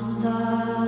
side.